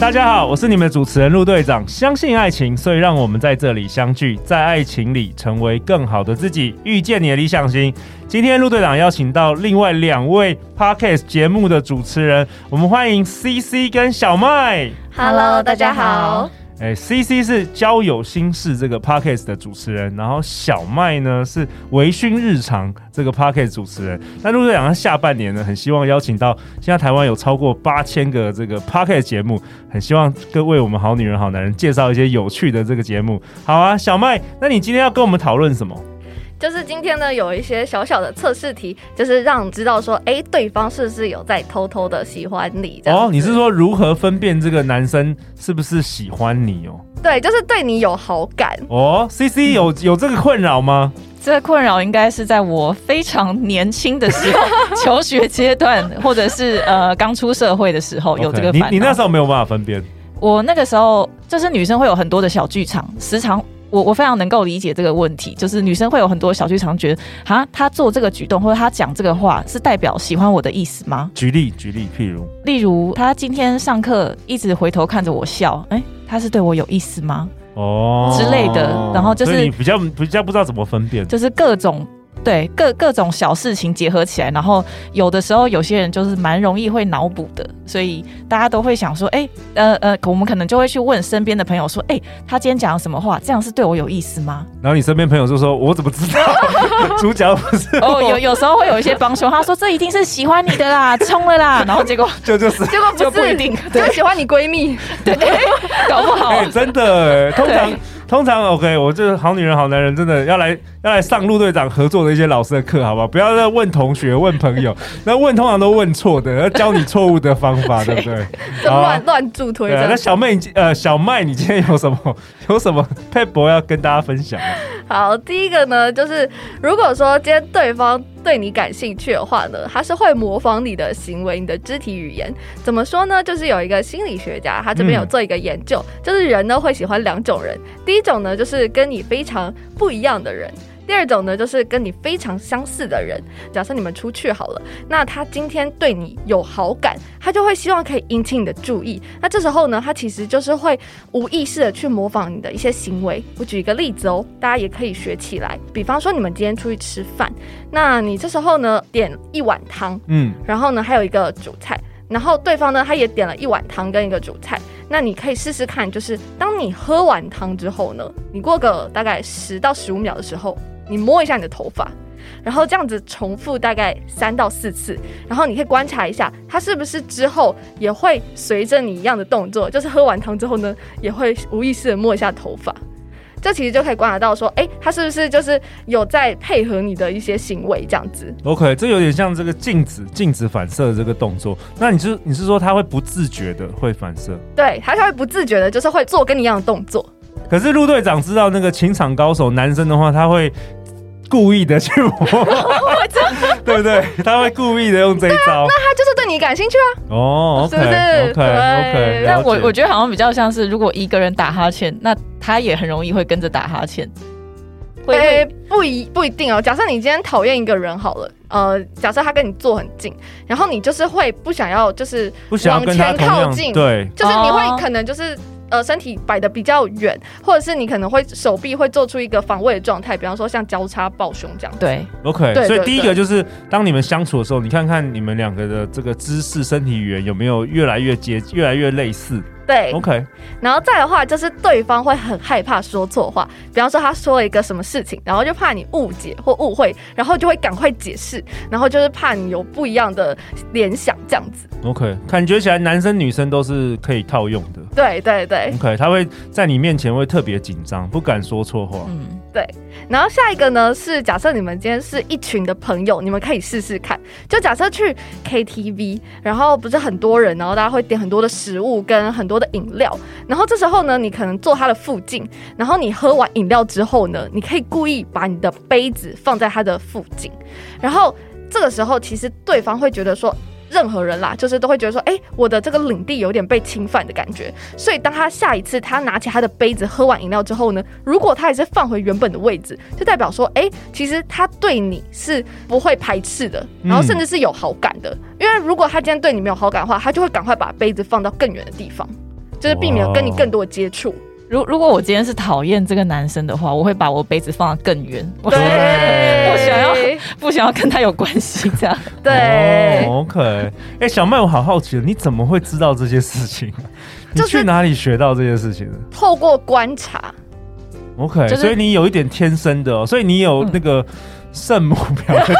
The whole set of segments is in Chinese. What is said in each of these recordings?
大家好，我是你们的主持人陆队长。相信爱情，所以让我们在这里相聚，在爱情里成为更好的自己，遇见你的理想型。今天陆队长邀请到另外两位 Podcast 节目的主持人，我们欢迎 CC 跟小麦。Hello，大家好。哎，C C 是交友心事这个 Podcast 的主持人，然后小麦呢是微醺日常这个 Podcast 主持人。那如果讲到下半年呢，很希望邀请到现在台湾有超过八千个这个 Podcast 节目，很希望各位我们好女人好男人介绍一些有趣的这个节目。好啊，小麦，那你今天要跟我们讨论什么？就是今天呢，有一些小小的测试题，就是让你知道说，哎、欸，对方是不是有在偷偷的喜欢你？哦，你是说如何分辨这个男生是不是喜欢你哦？对，就是对你有好感哦。C C 有有这个困扰吗？这个困扰应该是在我非常年轻的时候，求学阶段，或者是呃刚出社会的时候 有这个烦恼。Okay, 你你那时候没有办法分辨？我那个时候就是女生会有很多的小剧场，时常。我我非常能够理解这个问题，就是女生会有很多小剧场，觉得啊，她做这个举动或者她讲这个话是代表喜欢我的意思吗？举例举例，譬如，例如她今天上课一直回头看着我笑，哎、欸，她是对我有意思吗？哦之类的，然后就是你比较比较不知道怎么分辨，就是各种。对各各种小事情结合起来，然后有的时候有些人就是蛮容易会脑补的，所以大家都会想说，哎，呃呃，我们可能就会去问身边的朋友说，哎，他今天讲了什么话？这样是对我有意思吗？然后你身边朋友就说，我怎么知道？主角不是哦，有有时候会有一些帮凶，他说这一定是喜欢你的啦，冲了啦，然后结果 就就是结果不是就不一定，就喜欢你闺蜜，对，搞不好，哎，真的，通常。通常 OK，我这好女人好男人真的要来要来上陆队长合作的一些老师的课，好不好？不要再问同学问朋友，那问通常都问错的，要教你错误的方法，对不对？乱乱助推。那小妹，呃，小麦，你今天有什么 有什么撇步要跟大家分享？好，第一个呢，就是如果说今天对方对你感兴趣的话呢，他是会模仿你的行为、你的肢体语言。怎么说呢？就是有一个心理学家，他这边有做一个研究，嗯、就是人呢会喜欢两种人，第一种呢就是跟你非常不一样的人。第二种呢，就是跟你非常相似的人。假设你们出去好了，那他今天对你有好感，他就会希望可以引起你的注意。那这时候呢，他其实就是会无意识的去模仿你的一些行为。我举一个例子哦，大家也可以学起来。比方说，你们今天出去吃饭，那你这时候呢点一碗汤，嗯，然后呢还有一个主菜，然后对方呢他也点了一碗汤跟一个主菜。那你可以试试看，就是当你喝完汤之后呢，你过个大概十到十五秒的时候。你摸一下你的头发，然后这样子重复大概三到四次，然后你可以观察一下，他是不是之后也会随着你一样的动作，就是喝完汤之后呢，也会无意识的摸一下头发。这其实就可以观察到说，哎，他是不是就是有在配合你的一些行为这样子？OK，这有点像这个镜子镜子反射的这个动作。那你是你是说他会不自觉的会反射？对，他会不自觉的，就是会做跟你一样的动作。可是陆队长知道那个情场高手男生的话，他会。故意的去摸，对不对？他会故意的用这一招，啊、那他就是对你感兴趣啊。哦，是不是？OK OK。但我我觉得好像比较像是，如果一个人打哈欠，那他也很容易会跟着打哈欠。诶、欸、不一不一定哦。假设你今天讨厌一个人好了，呃，假设他跟你坐很近，然后你就是会不想要，就是往前靠近，对，就是你会可能就是。呃，身体摆的比较远，或者是你可能会手臂会做出一个防卫的状态，比方说像交叉抱胸这样。对，OK 对。所以第一个就是当你们相处的时候，你看看你们两个的这个姿势、身体语言有没有越来越接、越来越类似。对，OK。然后再的话，就是对方会很害怕说错话，比方说他说了一个什么事情，然后就怕你误解或误会，然后就会赶快解释，然后就是怕你有不一样的联想这样子。OK，感觉起来男生女生都是可以套用的。对对对。OK，他会在你面前会特别紧张，不敢说错话。嗯。对，然后下一个呢是假设你们今天是一群的朋友，你们可以试试看。就假设去 KTV，然后不是很多人，然后大家会点很多的食物跟很多的饮料，然后这时候呢，你可能坐他的附近，然后你喝完饮料之后呢，你可以故意把你的杯子放在他的附近，然后这个时候其实对方会觉得说。任何人啦，就是都会觉得说，哎、欸，我的这个领地有点被侵犯的感觉。所以当他下一次他拿起他的杯子喝完饮料之后呢，如果他还是放回原本的位置，就代表说，哎、欸，其实他对你是不会排斥的，然后甚至是有好感的。嗯、因为如果他今天对你没有好感的话，他就会赶快把杯子放到更远的地方，就是避免跟你更多的接触。如如果我今天是讨厌这个男生的话，我会把我杯子放得更远，对，不想要 不想要跟他有关系，这样。对、oh,，OK。哎、欸，小麦，我好好奇，你怎么会知道这些事情？你去哪里学到这些事情的？透过观察。OK，、就是、所以你有一点天生的、哦，所以你有那个圣母婊的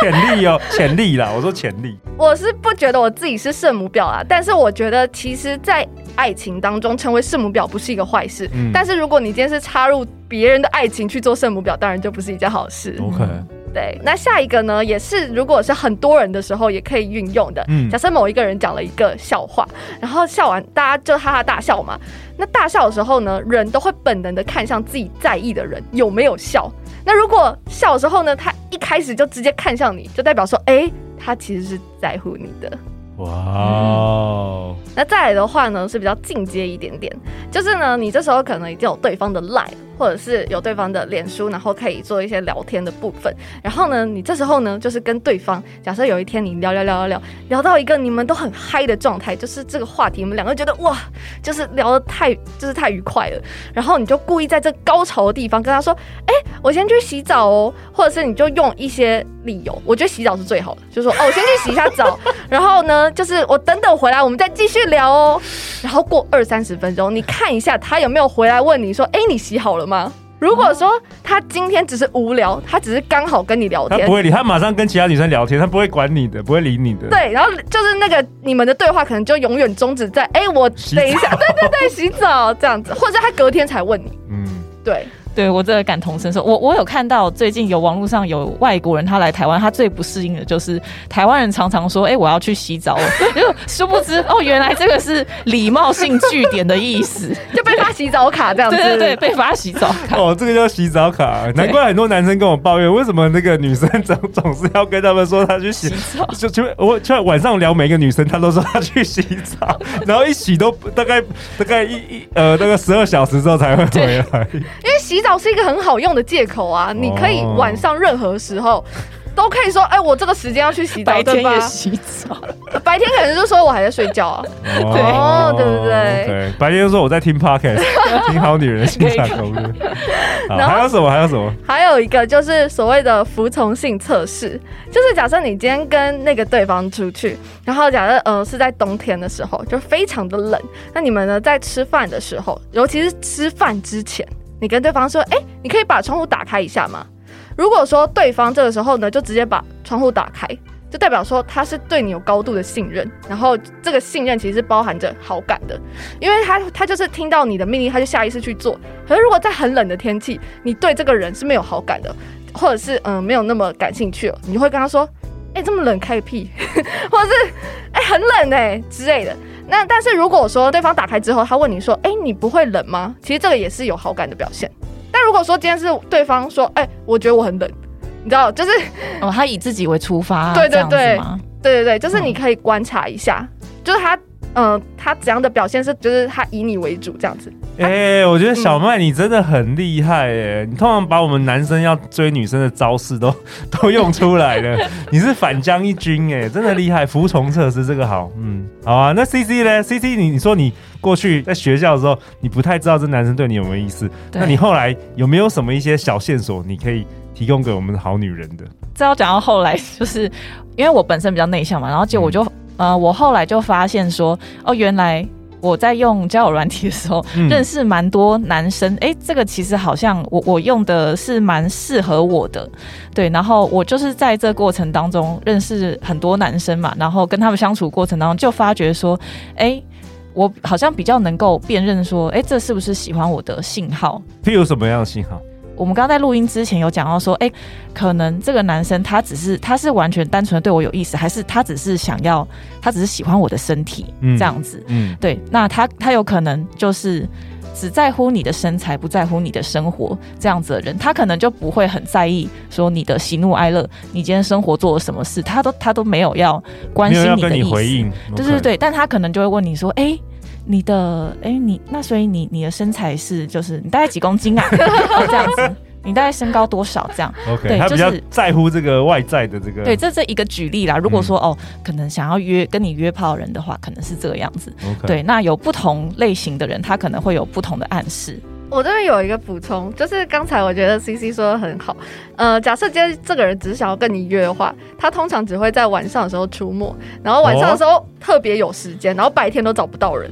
潜力哦，潜力啦。我说潜力，我是不觉得我自己是圣母婊啊，但是我觉得其实，在。爱情当中成为圣母婊不是一个坏事，嗯，但是如果你今天是插入别人的爱情去做圣母婊，当然就不是一件好事。OK，对。那下一个呢，也是如果是很多人的时候也可以运用的。嗯，假设某一个人讲了一个笑话，然后笑完大家就哈哈大笑嘛。那大笑的时候呢，人都会本能的看向自己在意的人有没有笑。那如果笑的时候呢，他一开始就直接看向你，就代表说，哎、欸，他其实是在乎你的。哇哦！那再来的话呢，是比较进阶一点点，就是呢，你这时候可能已经有对方的 line，或者是有对方的脸书，然后可以做一些聊天的部分。然后呢，你这时候呢，就是跟对方，假设有一天你聊聊聊聊聊，聊到一个你们都很嗨的状态，就是这个话题，你们两个觉得哇，就是聊得太就是太愉快了。然后你就故意在这高潮的地方跟他说：“哎、我先去洗澡哦。”或者是你就用一些理由，我觉得洗澡是最好的，就说哦，我先去洗一下澡，然后呢，就是我等等回来，我们再继续聊哦。然后过二三十分钟，你看一下他有没有回来问你说：“哎、你洗好了吗？”如果说他今天只是无聊，他只是刚好跟你聊天，他不会理，他马上跟其他女生聊天，他不会管你的，不会理你的。对，然后就是那个你们的对话可能就永远终止在：“哎、欸，我等一下，对对对，洗澡这样子。”或者他隔天才问你。嗯，对。对，我真的感同身受，我我有看到最近有网络上有外国人他来台湾，他最不适应的就是台湾人常常说，哎，我要去洗澡，就殊不知哦，原来这个是礼貌性句点的意思，就被发洗澡卡这样子，对对对，被发洗澡卡。哦，这个叫洗澡卡，难怪很多男生跟我抱怨，为什么那个女生总总是要跟他们说她去洗，洗澡，就就我就晚上聊每个女生，她都说她去洗澡，然后一洗都大概大概一一呃大概十二小时之后才会回来，因为洗。洗澡是一个很好用的借口啊！你可以晚上任何时候都可以说：“哎，我这个时间要去洗澡，对吧？”白天也洗澡，白天可能就说我还在睡觉啊，哦，对不对？白天就说我在听 podcast，听好女人欣赏攻略。然后还有什么？还有什么？还有一个就是所谓的服从性测试，就是假设你今天跟那个对方出去，然后假设呃是在冬天的时候，就非常的冷，那你们呢在吃饭的时候，尤其是吃饭之前。你跟对方说：“哎、你可以把窗户打开一下吗？”如果说对方这个时候呢，就直接把窗户打开，就代表说他是对你有高度的信任，然后这个信任其实是包含着好感的，因为他他就是听到你的命令，他就下意识去做。可是如果在很冷的天气，你对这个人是没有好感的，或者是嗯没有那么感兴趣了，你会跟他说：“哎、这么冷开个屁，或者是哎、很冷哎、之类的。”那但是如果说对方打开之后，他问你说：“哎、欸，你不会冷吗？”其实这个也是有好感的表现。但如果说今天是对方说：“哎、欸，我觉得我很冷”，你知道，就是哦，他以自己为出发，对对对，对对对，就是你可以观察一下，嗯、就是他。嗯、呃，他怎样的表现是，就是他以你为主这样子。哎、欸，我觉得小麦你真的很厉害哎、嗯，你通常把我们男生要追女生的招式都 都用出来了，你是反将一军哎，真的厉害。服从测试这个好，嗯，好啊。那 C C 呢？C C 你你说你过去在学校的时候，你不太知道这男生对你有没有意思，那你后来有没有什么一些小线索，你可以提供给我们好女人的？这要讲到后来，就是因为我本身比较内向嘛，然后结果我就。嗯呃，我后来就发现说，哦，原来我在用交友软体的时候，嗯、认识蛮多男生，哎，这个其实好像我我用的是蛮适合我的，对，然后我就是在这过程当中认识很多男生嘛，然后跟他们相处过程当中就发觉说，哎，我好像比较能够辨认说，哎，这是不是喜欢我的信号？譬如什么样的信号？我们刚刚在录音之前有讲到说，哎、欸，可能这个男生他只是他是完全单纯的对我有意思，还是他只是想要，他只是喜欢我的身体、嗯、这样子？嗯，对，那他他有可能就是只在乎你的身材，不在乎你的生活这样子的人，他可能就不会很在意说你的喜怒哀乐，你今天生活做了什么事，他都他都没有要关心你的意思，回应对对对，但他可能就会问你说，哎、欸。你的哎、欸，你那所以你你的身材是就是你大概几公斤啊？哦，这样子，你大概身高多少？这样，OK，对，他比较在乎这个外在的这个。对，这这一个举例啦。如果说、嗯、哦，可能想要约跟你约炮人的话，可能是这个样子。OK，对，那有不同类型的人，他可能会有不同的暗示。我这边有一个补充，就是刚才我觉得 CC 说的很好。呃，假设今天这个人只想要跟你约的话，他通常只会在晚上的时候出没，然后晚上的时候特别有时间，然后白天都找不到人。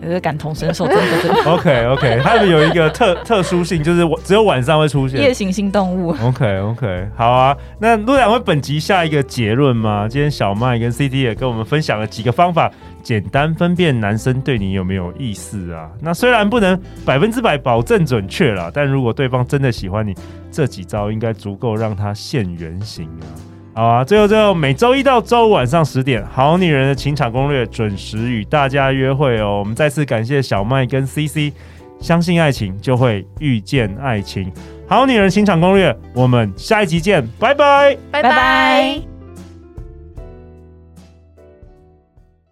个感同身受，真的真的。OK OK，他们有一个特特殊性，就是只有晚上会出现。夜行性动物。OK OK，好啊。那陆两位本集下一个结论吗？今天小麦跟 CT 也跟我们分享了几个方法。简单分辨男生对你有没有意思啊？那虽然不能百分之百保证准确了，但如果对方真的喜欢你，这几招应该足够让他现原形啊！好啊，最后最后，每周一到周五晚上十点，《好女人的情场攻略》准时与大家约会哦。我们再次感谢小麦跟 CC，相信爱情就会遇见爱情，《好女人情场攻略》，我们下一集见，拜拜，拜拜。